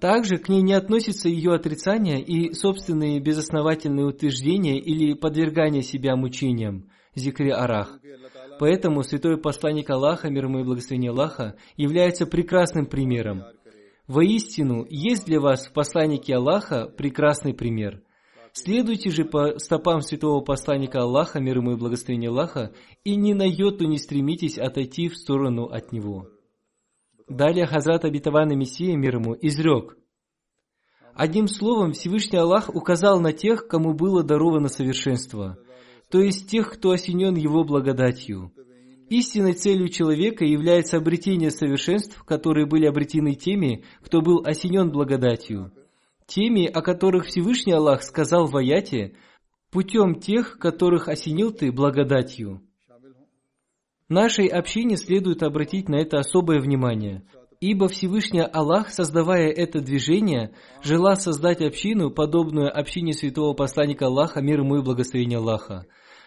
Также к ней не относится ее отрицание и собственные безосновательные утверждения или подвергание себя мучениям, зикри арах. Поэтому святой посланник Аллаха, мир ему и благословение Аллаха, является прекрасным примером. Воистину, есть для вас в посланнике Аллаха прекрасный пример. Следуйте же по стопам святого посланника Аллаха, мир ему и благословение Аллаха, и ни на йоту не стремитесь отойти в сторону от него. Далее Хазрат Абитаван Мессия, мир ему, изрек. Одним словом, Всевышний Аллах указал на тех, кому было даровано совершенство, то есть тех, кто осенен Его благодатью. Истинной целью человека является обретение совершенств, которые были обретены теми, кто был осенен благодатью. Теми, о которых Всевышний Аллах сказал в аяте, путем тех, которых осенил ты благодатью. Нашей общине следует обратить на это особое внимание, ибо Всевышний Аллах, создавая это движение, желал создать общину, подобную общине святого посланника Аллаха, мир ему и благословение Аллаха,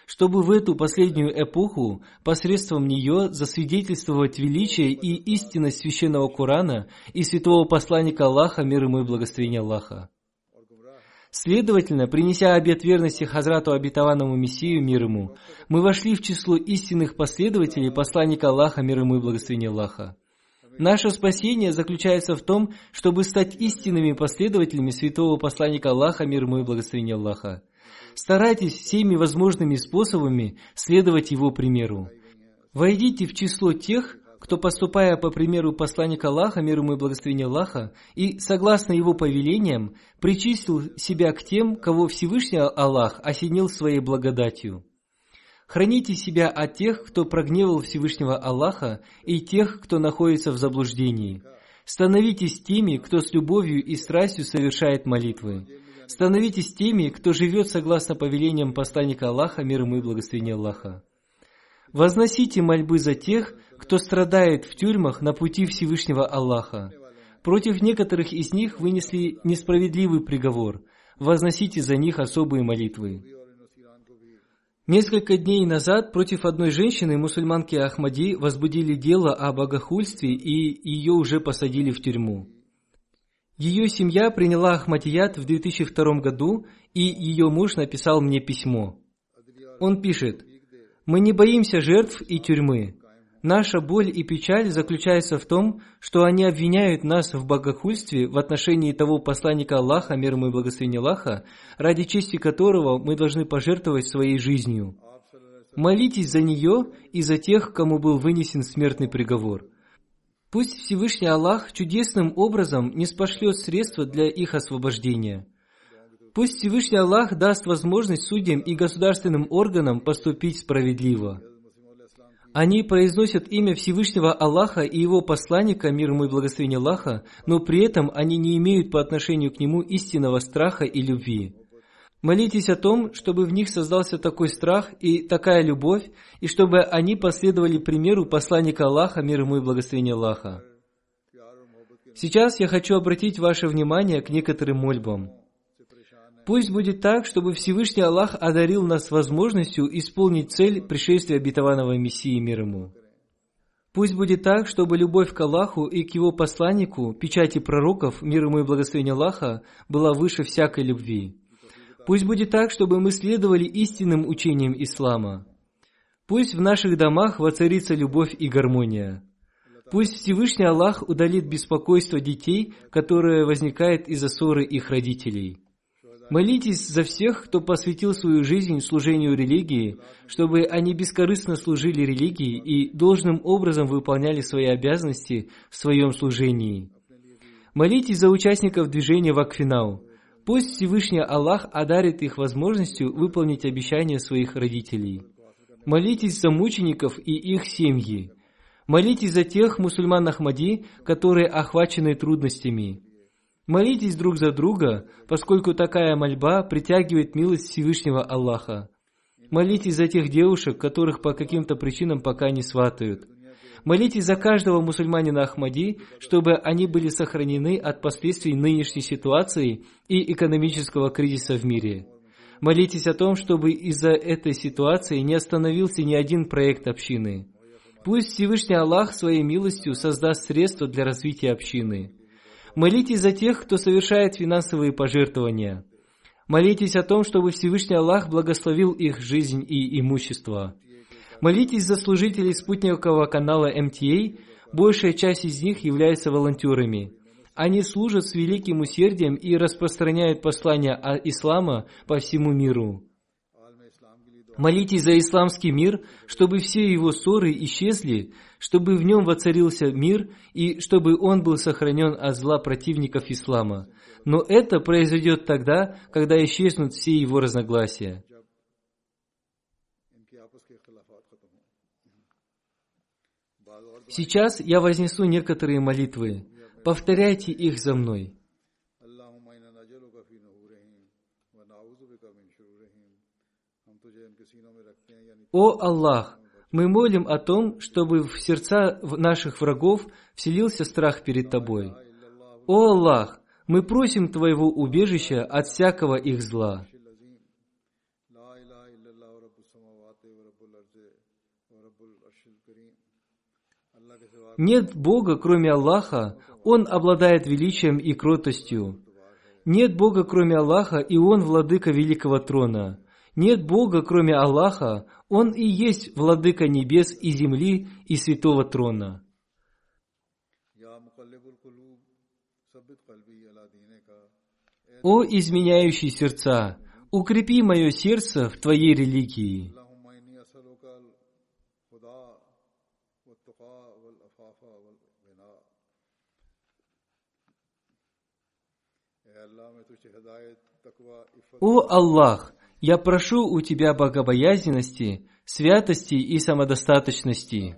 чтобы в эту последнюю эпоху посредством нее засвидетельствовать величие и истинность священного Корана и святого посланника Аллаха, мир ему и благословение Аллаха. Следовательно, принеся обет верности Хазрату обетованному Мессию, мир ему, мы вошли в число истинных последователей посланника Аллаха, мир ему и благословения Аллаха. Наше спасение заключается в том, чтобы стать истинными последователями святого посланника Аллаха, мир ему и благословения Аллаха. Старайтесь всеми возможными способами следовать его примеру. Войдите в число тех, кто, поступая по примеру посланника Аллаха, мир ему и благословения Аллаха, и, согласно его повелениям, причислил себя к тем, кого Всевышний Аллах осенил своей благодатью. Храните себя от тех, кто прогневал Всевышнего Аллаха, и тех, кто находится в заблуждении. Становитесь теми, кто с любовью и страстью совершает молитвы. Становитесь теми, кто живет согласно повелениям посланника Аллаха, мир ему и благословения Аллаха. Возносите мольбы за тех, кто страдает в тюрьмах на пути Всевышнего Аллаха. Против некоторых из них вынесли несправедливый приговор. Возносите за них особые молитвы. Несколько дней назад против одной женщины, мусульманки Ахмади, возбудили дело о богохульстве и ее уже посадили в тюрьму. Ее семья приняла Ахмадият в 2002 году, и ее муж написал мне письмо. Он пишет, «Мы не боимся жертв и тюрьмы. Наша боль и печаль заключается в том, что они обвиняют нас в богохульстве в отношении того посланника Аллаха, мир ему и благословение Аллаха, ради чести которого мы должны пожертвовать своей жизнью. Молитесь за нее и за тех, кому был вынесен смертный приговор. Пусть Всевышний Аллах чудесным образом не спошлет средства для их освобождения. Пусть Всевышний Аллах даст возможность судьям и государственным органам поступить справедливо. Они произносят имя Всевышнего Аллаха и Его посланника, мир ему и благословение Аллаха, но при этом они не имеют по отношению к Нему истинного страха и любви. Молитесь о том, чтобы в них создался такой страх и такая любовь, и чтобы они последовали примеру посланника Аллаха, мир ему и благословение Аллаха. Сейчас я хочу обратить ваше внимание к некоторым мольбам. Пусть будет так, чтобы Всевышний Аллах одарил нас возможностью исполнить цель пришествия обетованного Мессии мир ему. Пусть будет так, чтобы любовь к Аллаху и к Его посланнику, печати пророков, мир ему и благословение Аллаха, была выше всякой любви. Пусть будет так, чтобы мы следовали истинным учениям Ислама. Пусть в наших домах воцарится любовь и гармония. Пусть Всевышний Аллах удалит беспокойство детей, которое возникает из-за ссоры их родителей. Молитесь за всех, кто посвятил свою жизнь служению религии, чтобы они бескорыстно служили религии и должным образом выполняли свои обязанности в своем служении. Молитесь за участников движения Вакфинау. Пусть Всевышний Аллах одарит их возможностью выполнить обещания своих родителей. Молитесь за мучеников и их семьи. Молитесь за тех мусульман Ахмади, которые охвачены трудностями. Молитесь друг за друга, поскольку такая мольба притягивает милость Всевышнего Аллаха. Молитесь за тех девушек, которых по каким-то причинам пока не сватают. Молитесь за каждого мусульманина Ахмади, чтобы они были сохранены от последствий нынешней ситуации и экономического кризиса в мире. Молитесь о том, чтобы из-за этой ситуации не остановился ни один проект общины. Пусть Всевышний Аллах своей милостью создаст средства для развития общины. Молитесь за тех, кто совершает финансовые пожертвования. Молитесь о том, чтобы Всевышний Аллах благословил их жизнь и имущество. Молитесь за служителей спутникового канала МТА, большая часть из них является волонтерами. Они служат с великим усердием и распространяют послание ислама по всему миру. Молитесь за исламский мир, чтобы все его ссоры исчезли, чтобы в нем воцарился мир и чтобы он был сохранен от зла противников ислама. Но это произойдет тогда, когда исчезнут все его разногласия. Сейчас я вознесу некоторые молитвы. Повторяйте их за мной. О Аллах, мы молим о том, чтобы в сердца наших врагов вселился страх перед Тобой. О Аллах, мы просим Твоего убежища от всякого их зла. Нет Бога, кроме Аллаха, Он обладает величием и кротостью. Нет Бога, кроме Аллаха, и Он владыка великого трона. Нет Бога, кроме Аллаха, Он и есть владыка небес и земли и святого трона. О изменяющий сердца, укрепи мое сердце в Твоей религии. «О Аллах, я прошу у Тебя богобоязненности, святости и самодостаточности».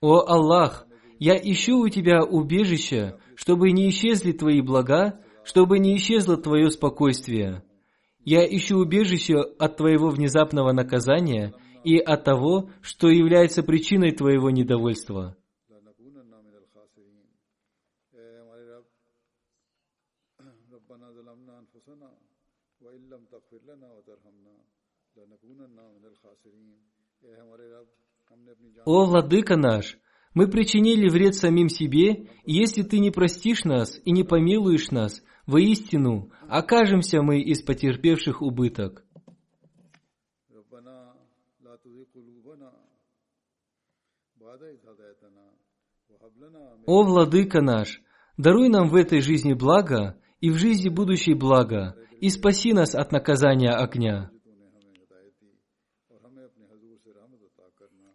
«О Аллах, я ищу у Тебя убежища, чтобы не исчезли Твои блага, чтобы не исчезло Твое спокойствие. Я ищу убежище от Твоего внезапного наказания – и от того, что является причиной твоего недовольства. О, Владыка наш, мы причинили вред самим себе, и если Ты не простишь нас и не помилуешь нас, воистину окажемся мы из потерпевших убыток. «О, Владыка наш, даруй нам в этой жизни благо и в жизни будущей благо, и спаси нас от наказания огня».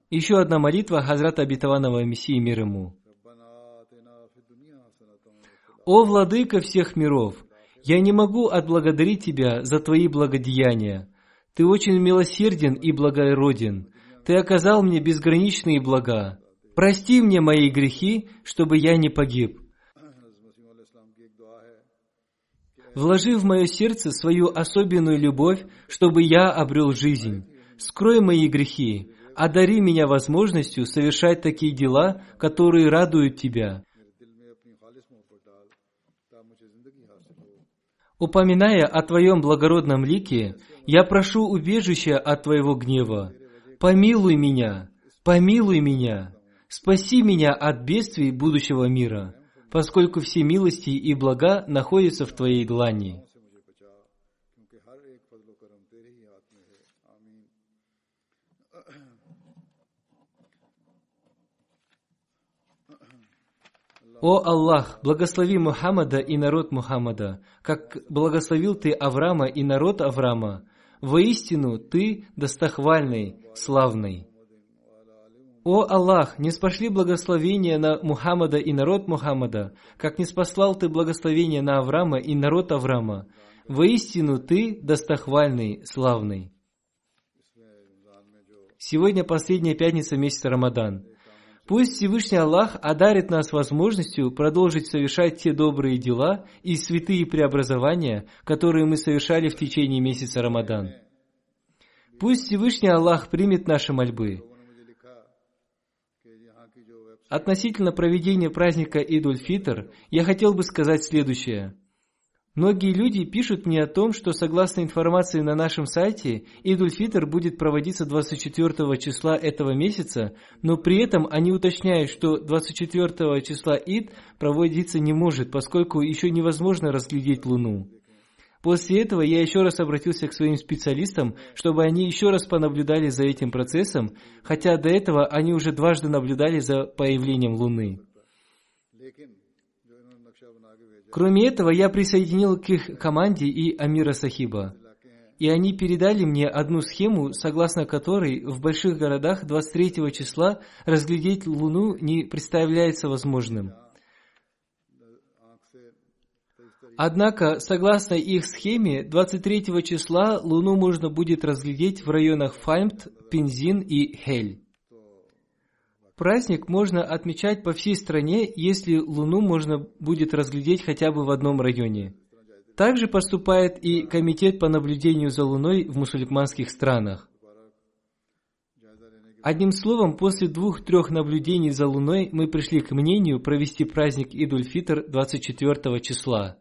Еще одна молитва Хазрата Абитаванова Мессии мир ему. «О, Владыка всех миров, я не могу отблагодарить Тебя за Твои благодеяния. Ты очень милосерден и благороден. Ты оказал мне безграничные блага. Прости мне мои грехи, чтобы я не погиб. Вложи в мое сердце свою особенную любовь, чтобы я обрел жизнь. Скрой мои грехи, одари меня возможностью совершать такие дела, которые радуют Тебя. Упоминая о Твоем благородном лике, я прошу убежища от Твоего гнева. Помилуй меня, помилуй меня. Спаси меня от бедствий будущего мира, поскольку все милости и блага находятся в Твоей длани. «О Аллах, благослови Мухаммада и народ Мухаммада, как благословил Ты Авраама и народ Авраама. Воистину Ты достохвальный, славный». О Аллах, не спошли благословения на Мухаммада и народ Мухаммада, как не спаслал Ты благословения на Авраама и народ Авраама. Воистину Ты достохвальный, славный. Сегодня последняя пятница месяца Рамадан. Пусть Всевышний Аллах одарит нас возможностью продолжить совершать те добрые дела и святые преобразования, которые мы совершали в течение месяца Рамадан. Пусть Всевышний Аллах примет наши мольбы. Относительно проведения праздника Идуль-Фитр, я хотел бы сказать следующее. Многие люди пишут мне о том, что согласно информации на нашем сайте, Идуль-Фитр будет проводиться 24 числа этого месяца, но при этом они уточняют, что 24 числа Ид проводиться не может, поскольку еще невозможно разглядеть Луну. После этого я еще раз обратился к своим специалистам, чтобы они еще раз понаблюдали за этим процессом, хотя до этого они уже дважды наблюдали за появлением Луны. Кроме этого, я присоединил к их команде и Амира Сахиба. И они передали мне одну схему, согласно которой в больших городах 23 числа разглядеть Луну не представляется возможным. Однако, согласно их схеме, 23 числа Луну можно будет разглядеть в районах Файмт, Пензин и Хель. Праздник можно отмечать по всей стране, если Луну можно будет разглядеть хотя бы в одном районе. Также поступает и Комитет по наблюдению за Луной в мусульманских странах. Одним словом, после двух-трех наблюдений за Луной мы пришли к мнению провести праздник Идуль-Фитр 24 числа.